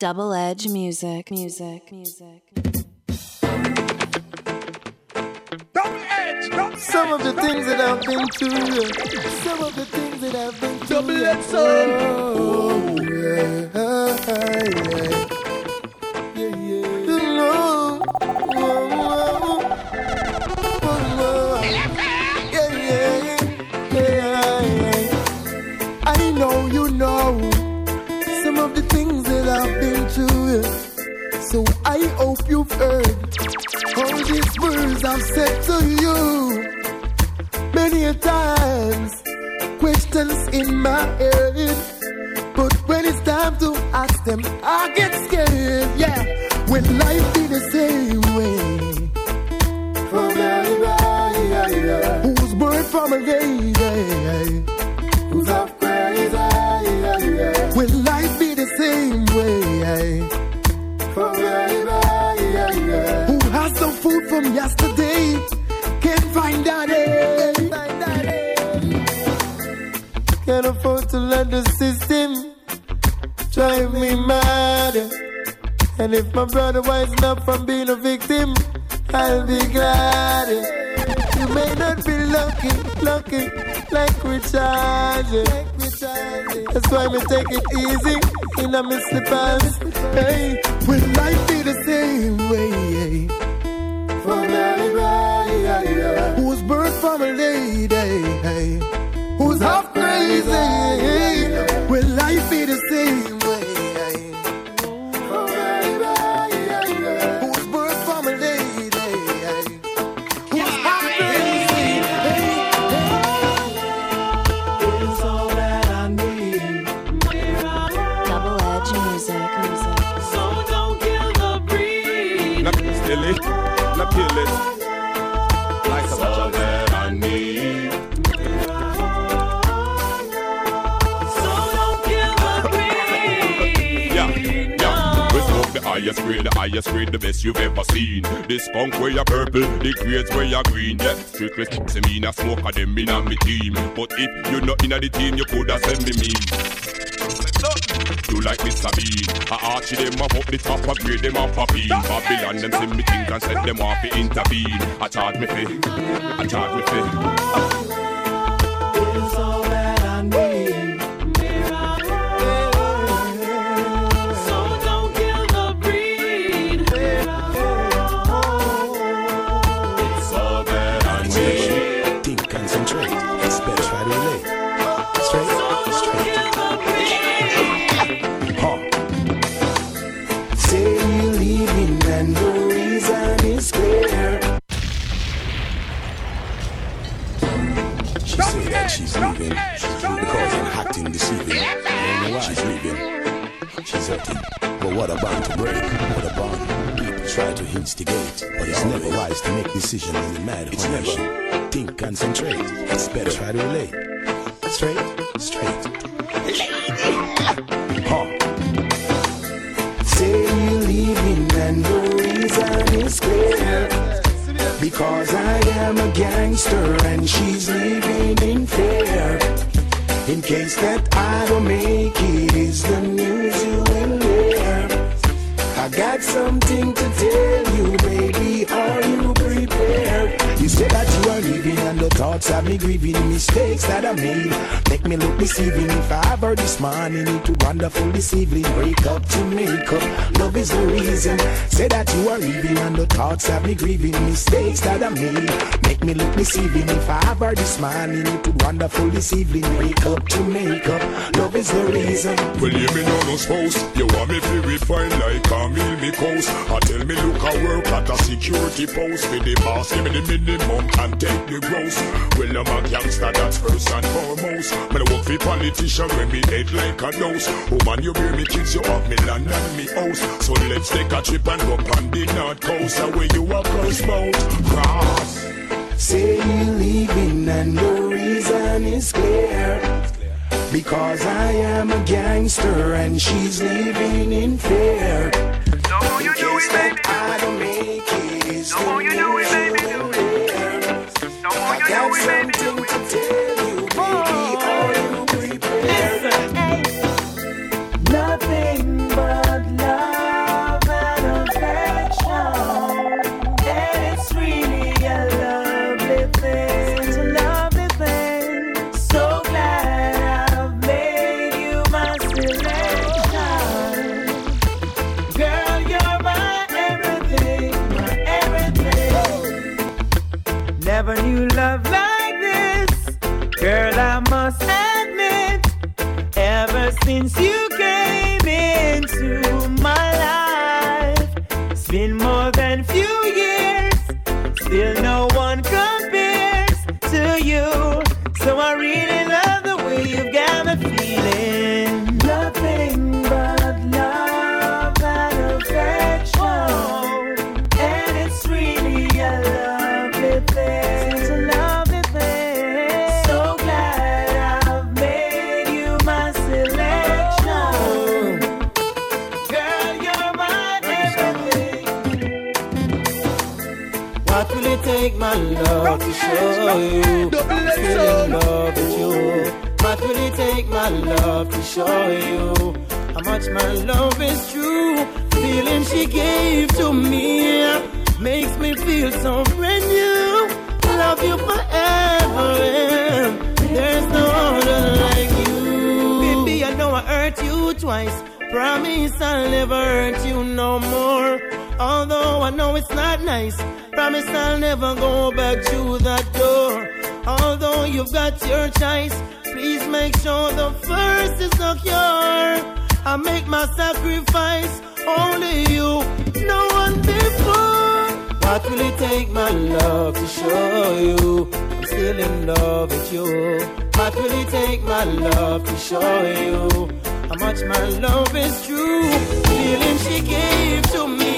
Double Edge Music, music, music. Some of the things that I've been through, some of the things that I've been through. Double Edge, son. Oh, yeah, yeah, through. So I hope you've heard all these words I've said to you many a times. Questions in my head, but when it's time to ask them, I get scared. Yeah, when life be the same way. From who's born from a lady, from yesterday, can't find day. Can't afford to let the system drive me mad. And if my brother wising up from being a victim, I'll be glad. You may not be lucky, lucky, like we charge. That's why me take it easy in a me slippers. Hey, breed. Not steal it, not kill it. Like a all that I need. So don't kill the breed. Yeah, yeah. We smoke the highest grade, the highest grade, the best you've ever seen. This punk where you purple, the grades where you green. Yeah, strictly say me not smoke of them in on me team. But if you're not in the team, you coulda send me me. Like Mr. Bean I archie them up up the top I grade them up a bean Babylon them see me think and set them off to intervene. I charge me fee I charge me fee is clear. She say that she's leaving because I'm acting deceiving. I don't know why she's leaving. She's hurting. But what a bond to break? What a bond. People try to instigate, but it's never wise to make decisions when you're mad. It's never. Think, concentrate. It's better try to relate. Straight, straight. Huh. Say you're leaving and the reason is. Because I am a gangster and she's living in fear. In case that I don't make it, is the news you will hear. I got something to tell you, baby. Are you? You say that you are leaving, and the thoughts have me grieving. Mistakes that I made make me look deceiving. If I ever this morning, would wonderful this evening. Break up to make up, love is the reason. Say that you are leaving, and the thoughts have me grieving. Mistakes that I made make me look deceiving. If I ever this morning, would wonderful this evening. Break up to make up, love is the reason. Well, you me know no spouse. You want me to refine like a meal me coast. I tell me look I work at a security post. With the boss, give me the minimum and take the gross. Well, I'm a gangster, that's first and foremost. But I work for politician when me head like a nose. Woman, you bear me kids, you have me land and me house. So let's take a trip and go on the north coast. Away you a first boat. Cross. Say you leaving and the reason is clear. Because I am a gangster and she's leaving in fear. No, you do it, baby. I don't make it is No, the you do it, baby, No, What will it take, my love, to show you I'm still in love with you? What will it take, my love, to show you how much my love is true? Feeling she gave to me makes me feel so brand new. Love you forever, and there's no other like you. Baby, I know I hurt you twice. Promise I'll never hurt you no more. Although I know it's not nice. Promise I'll never go back to that door. Although you've got your choice, please make sure the first is secure. I make my sacrifice, only you, no one before. What will it take, my love, to show you I'm still in love with you? What will it take, my love, to show you how much my love is true? Feeling she gave to me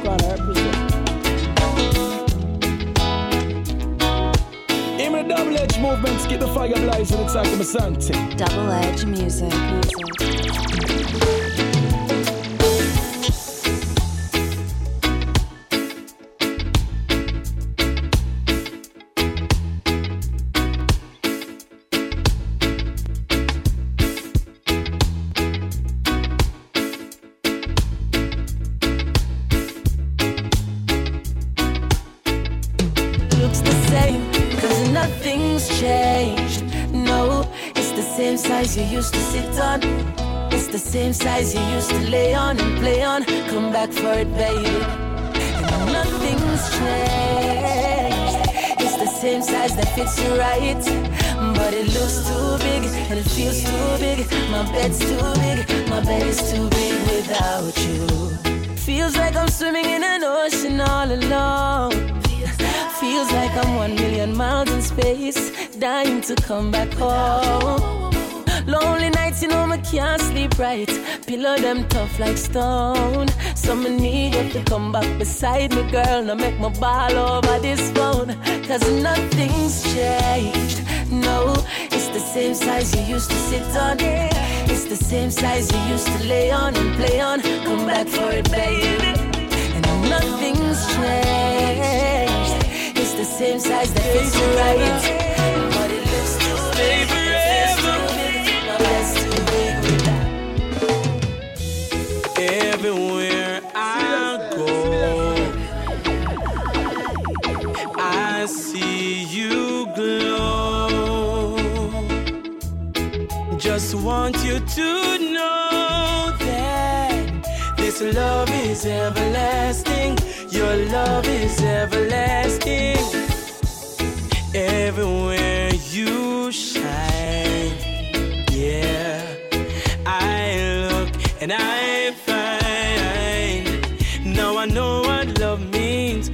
movements and a popcorn represent. Aim the double edge movements, keep the fire blazing inside the Masante. Double edge music. music. Come back for it, baby. Nothing's changed. It's the same size that fits you right. But it looks too big and it feels too big. My bed's too big, my bed is too big without you. Feels like I'm swimming in an ocean all alone. Feels like I'm one million miles in space, dying to come back home. Lonely nights, you know, I can't sleep right. Pillow them tough like stone. So I need you to come back beside me, girl. Now make my ball over this phone. Cause nothing's changed. No, it's the same size you used to sit on. It's the same size you used to lay on and play on. Come back for it, baby. And nothing's changed. It's the same size that fits you right. But it looks too big. Want you to know that this love is everlasting. Your love is everlasting. Everywhere you shine, yeah. I look and I find. Now I know what love means,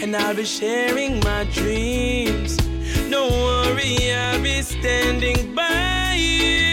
and I'll be sharing my dreams. Don't worry, I'll be standing by you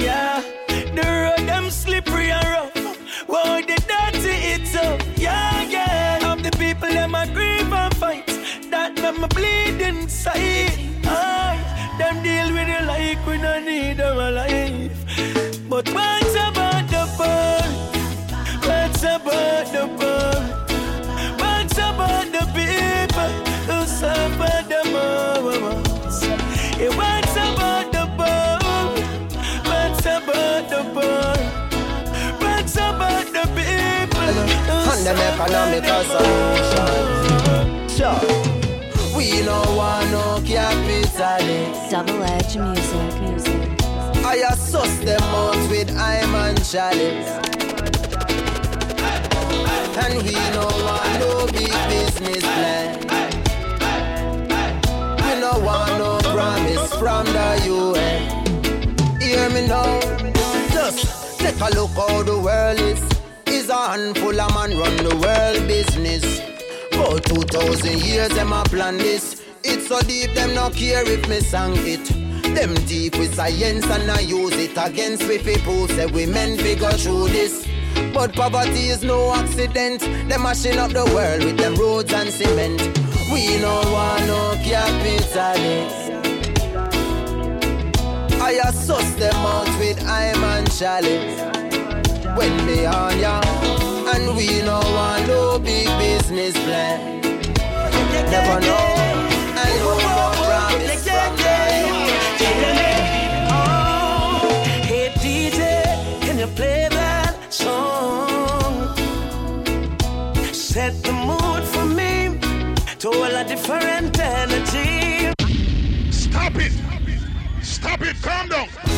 yeah. The road them slippery and rough. Whoa, the dirty it's up, yeah, yeah. Of the people them a grieve and fight, that them a bleed inside. Aye, them deal with it like we don't need them alive. But what's about the poor? About the people And them solutions. Sure. We no want no capitalist. Double edge music, music. I assess them out with I'm and chalice. And we no want no big business plan. We no want no promise from the UN. Hear me now. Just take a look how the world is. Is a handful of man run the world business. For 2,000 years them a plan this. It's so deep them no care if me sang it. Them deep with science and I use it against we people say we men figure through this. But poverty is no accident. Them mashing up the world with them roads and cement. We no want no capitalist. I assess them out with I'm and chalice. When they on ya, and we no want no big business plan. Never know, and no promise from Oh, hey DJ, can you play that song? Set the mood for me to all a different energy. It! Calm down!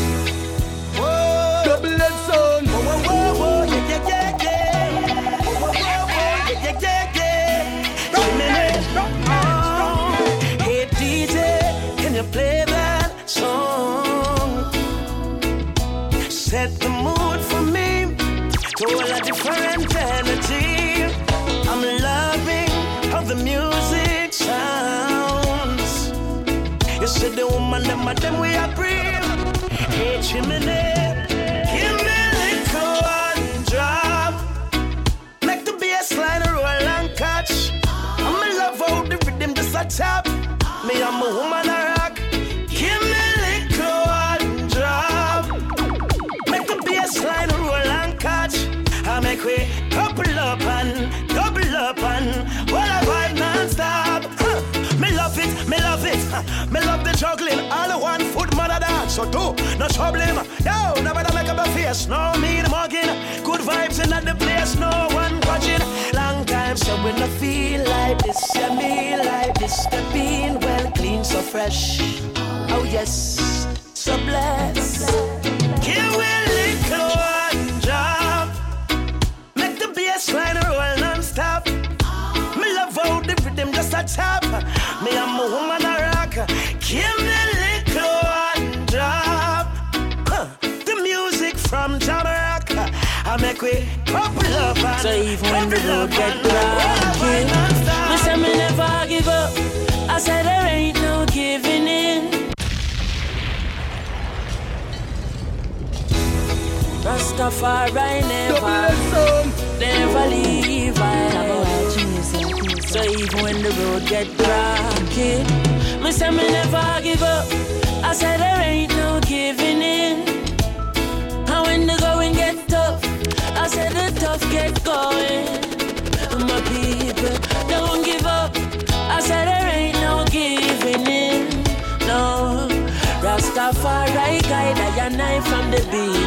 Chimney, give me a little one drop. Make the bass line roll and catch. I'm in love how the rhythm just a tap. Me, I'm a woman a rock. Give me a little one drop. Make the bass line roll and catch. I make we couple up and double up and while I vibe non-stop. Me love it, me love it. Me love the juggling. All one foot mother dance. So do no trouble. Yo, nobody make up a face. No mean mugging. Good vibes in the place. No one watching. Long time so when I feel like this, yeah, me like this. The being well clean, so fresh. Oh yes, I make we couple up and So even when the road get rocky, me say me never give up. I said there ain't no giving in. Rastafari never, never leave I. music, music. So even when the road get rocky, me say me never give up. I said there ain't no giving in. And when the going get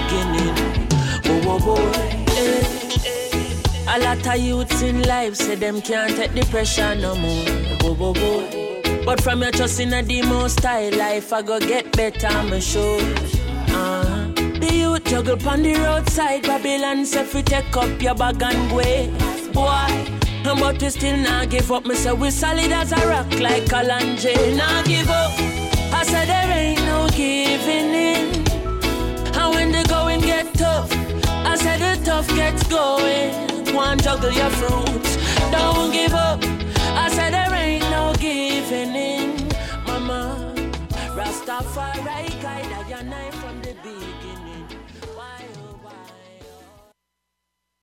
beginning. Whoa, whoa, whoa. eh. A lot of youths in life say them can't take the pressure no more. Whoa, whoa, whoa. But from your trust in a the style life, I go get better, I'm sure. Uh, the youth juggle on the roadside, Babylon say fi take up your bag and way. Boy, but we still not give up. Me say we solid as a rock like Kalanje. Not give up. I said there ain't no giving in. Tough, I said the tough gets going. One juggle your fruits, don't give up. I said there ain't no giving in, mama. Rastafari guide I and